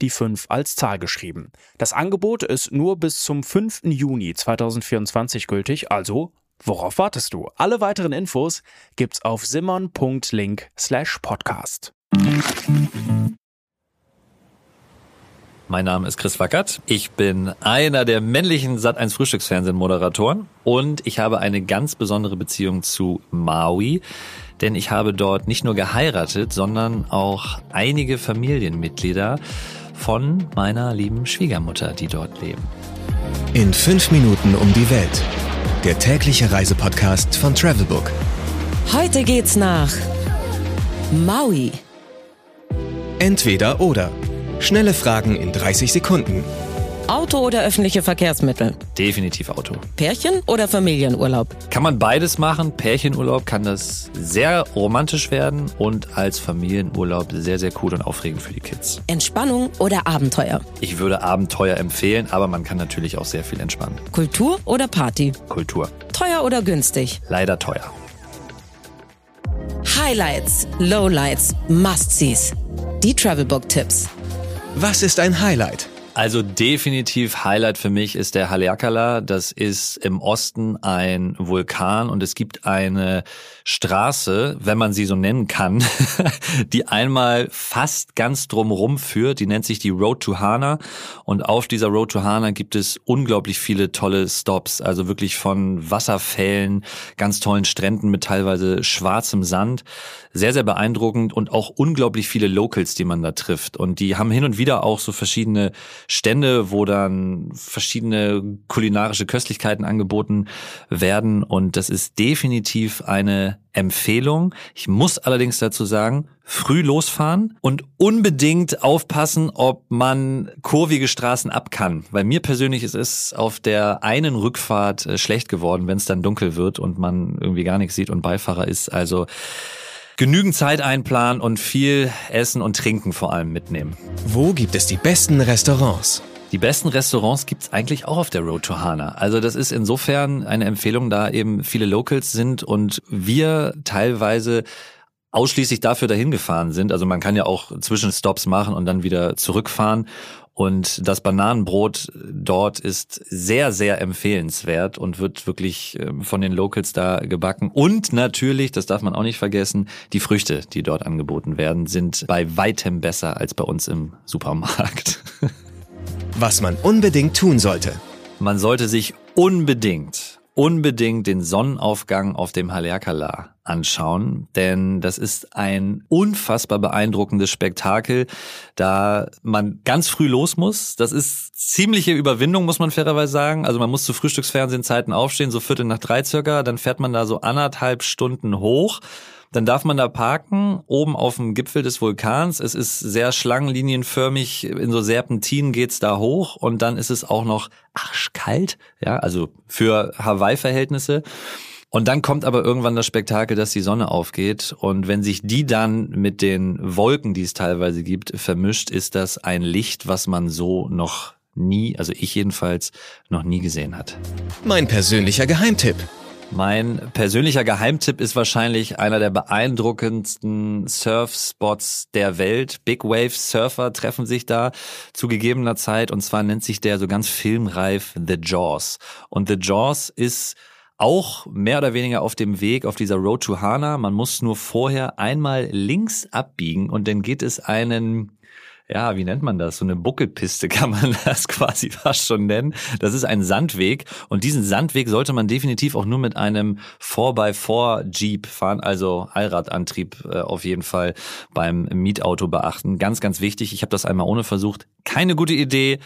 die 5 als Zahl geschrieben. Das Angebot ist nur bis zum 5. Juni 2024 gültig, also Worauf wartest du? Alle weiteren Infos gibt's auf simon.link slash podcast. Mein Name ist Chris Wackert. Ich bin einer der männlichen Sat1 Frühstücksfernsehen-Moderatoren und ich habe eine ganz besondere Beziehung zu Maui, denn ich habe dort nicht nur geheiratet, sondern auch einige Familienmitglieder von meiner lieben Schwiegermutter, die dort leben. In fünf Minuten um die Welt der tägliche Reisepodcast von Travelbook. Heute geht's nach Maui. Entweder oder. Schnelle Fragen in 30 Sekunden. Auto oder öffentliche Verkehrsmittel? Definitiv Auto. Pärchen oder Familienurlaub? Kann man beides machen. Pärchenurlaub kann das sehr romantisch werden und als Familienurlaub sehr, sehr cool und aufregend für die Kids. Entspannung oder Abenteuer? Ich würde Abenteuer empfehlen, aber man kann natürlich auch sehr viel entspannen. Kultur oder Party? Kultur. Teuer oder günstig? Leider teuer. Highlights, Lowlights, Must-Sees. Die Travelbook-Tipps. Was ist ein Highlight? Also definitiv Highlight für mich ist der Haleakala. Das ist im Osten ein Vulkan und es gibt eine Straße, wenn man sie so nennen kann, die einmal fast ganz drumherum führt. Die nennt sich die Road to Hana und auf dieser Road to Hana gibt es unglaublich viele tolle Stops. Also wirklich von Wasserfällen, ganz tollen Stränden mit teilweise schwarzem Sand. Sehr, sehr beeindruckend und auch unglaublich viele Locals, die man da trifft. Und die haben hin und wieder auch so verschiedene Stände, wo dann verschiedene kulinarische Köstlichkeiten angeboten werden. Und das ist definitiv eine Empfehlung. Ich muss allerdings dazu sagen, früh losfahren und unbedingt aufpassen, ob man kurvige Straßen ab kann. Weil mir persönlich ist es auf der einen Rückfahrt äh, schlecht geworden, wenn es dann dunkel wird und man irgendwie gar nichts sieht und Beifahrer ist. Also genügend Zeit einplanen und viel Essen und Trinken vor allem mitnehmen. Wo gibt es die besten Restaurants? Die besten Restaurants gibt's eigentlich auch auf der Road to Hana. Also das ist insofern eine Empfehlung, da eben viele Locals sind und wir teilweise ausschließlich dafür dahin gefahren sind. Also man kann ja auch Zwischenstops machen und dann wieder zurückfahren. Und das Bananenbrot dort ist sehr, sehr empfehlenswert und wird wirklich ähm, von den Locals da gebacken. Und natürlich, das darf man auch nicht vergessen, die Früchte, die dort angeboten werden, sind bei weitem besser als bei uns im Supermarkt. Was man unbedingt tun sollte. Man sollte sich unbedingt unbedingt den Sonnenaufgang auf dem Haleakala anschauen, denn das ist ein unfassbar beeindruckendes Spektakel, da man ganz früh los muss. Das ist ziemliche Überwindung, muss man fairerweise sagen. Also man muss zu Frühstücksfernsehzeiten aufstehen, so Viertel nach drei circa, dann fährt man da so anderthalb Stunden hoch dann darf man da parken, oben auf dem Gipfel des Vulkans. Es ist sehr schlangenlinienförmig, in so Serpentinen geht's da hoch und dann ist es auch noch arschkalt, ja, also für Hawaii-Verhältnisse. Und dann kommt aber irgendwann das Spektakel, dass die Sonne aufgeht. Und wenn sich die dann mit den Wolken, die es teilweise gibt, vermischt, ist das ein Licht, was man so noch nie, also ich jedenfalls, noch nie gesehen hat. Mein persönlicher Geheimtipp. Mein persönlicher Geheimtipp ist wahrscheinlich einer der beeindruckendsten Surfspots der Welt. Big Wave Surfer treffen sich da zu gegebener Zeit und zwar nennt sich der so ganz filmreif The Jaws. Und The Jaws ist auch mehr oder weniger auf dem Weg auf dieser Road to Hana. Man muss nur vorher einmal links abbiegen und dann geht es einen ja, wie nennt man das? So eine Buckelpiste kann man das quasi fast schon nennen. Das ist ein Sandweg und diesen Sandweg sollte man definitiv auch nur mit einem 4x4 Jeep fahren, also Allradantrieb äh, auf jeden Fall beim Mietauto beachten. Ganz, ganz wichtig. Ich habe das einmal ohne versucht. Keine gute Idee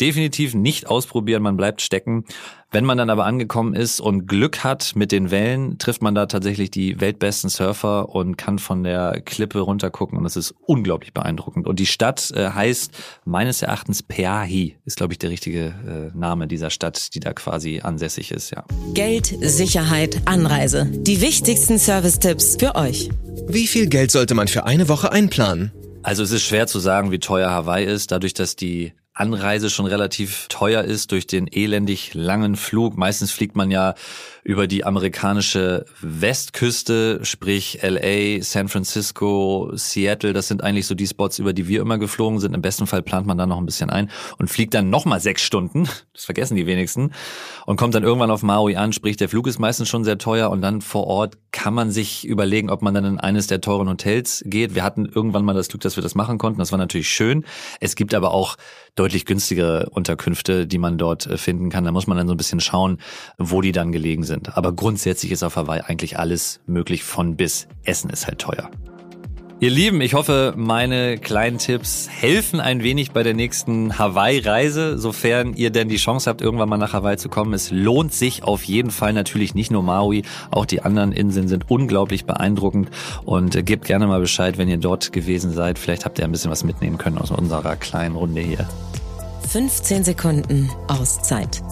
definitiv nicht ausprobieren, man bleibt stecken. Wenn man dann aber angekommen ist und Glück hat mit den Wellen, trifft man da tatsächlich die weltbesten Surfer und kann von der Klippe runtergucken und das ist unglaublich beeindruckend. Und die Stadt äh, heißt meines Erachtens Peahi, ist glaube ich der richtige äh, Name dieser Stadt, die da quasi ansässig ist, ja. Geld, Sicherheit, Anreise. Die wichtigsten Service-Tipps für euch. Wie viel Geld sollte man für eine Woche einplanen? Also es ist schwer zu sagen, wie teuer Hawaii ist, dadurch, dass die Anreise schon relativ teuer ist durch den elendig langen Flug. Meistens fliegt man ja über die amerikanische Westküste, sprich LA, San Francisco, Seattle. Das sind eigentlich so die Spots, über die wir immer geflogen sind. Im besten Fall plant man da noch ein bisschen ein und fliegt dann nochmal sechs Stunden. Das vergessen die wenigsten. Und kommt dann irgendwann auf Maui an. Sprich, der Flug ist meistens schon sehr teuer und dann vor Ort kann man sich überlegen, ob man dann in eines der teuren Hotels geht. Wir hatten irgendwann mal das Glück, dass wir das machen konnten. Das war natürlich schön. Es gibt aber auch deutlich günstigere Unterkünfte, die man dort äh, finden kann. Da muss man dann so ein bisschen schauen, wo die dann gelegen sind. Aber grundsätzlich ist auf Hawaii eigentlich alles möglich von bis. Essen ist halt teuer. Ihr Lieben, ich hoffe, meine kleinen Tipps helfen ein wenig bei der nächsten Hawaii-Reise, sofern ihr denn die Chance habt, irgendwann mal nach Hawaii zu kommen. Es lohnt sich auf jeden Fall natürlich nicht nur Maui, auch die anderen Inseln sind unglaublich beeindruckend und äh, gebt gerne mal Bescheid, wenn ihr dort gewesen seid. Vielleicht habt ihr ein bisschen was mitnehmen können aus unserer kleinen Runde hier. 15 Sekunden Auszeit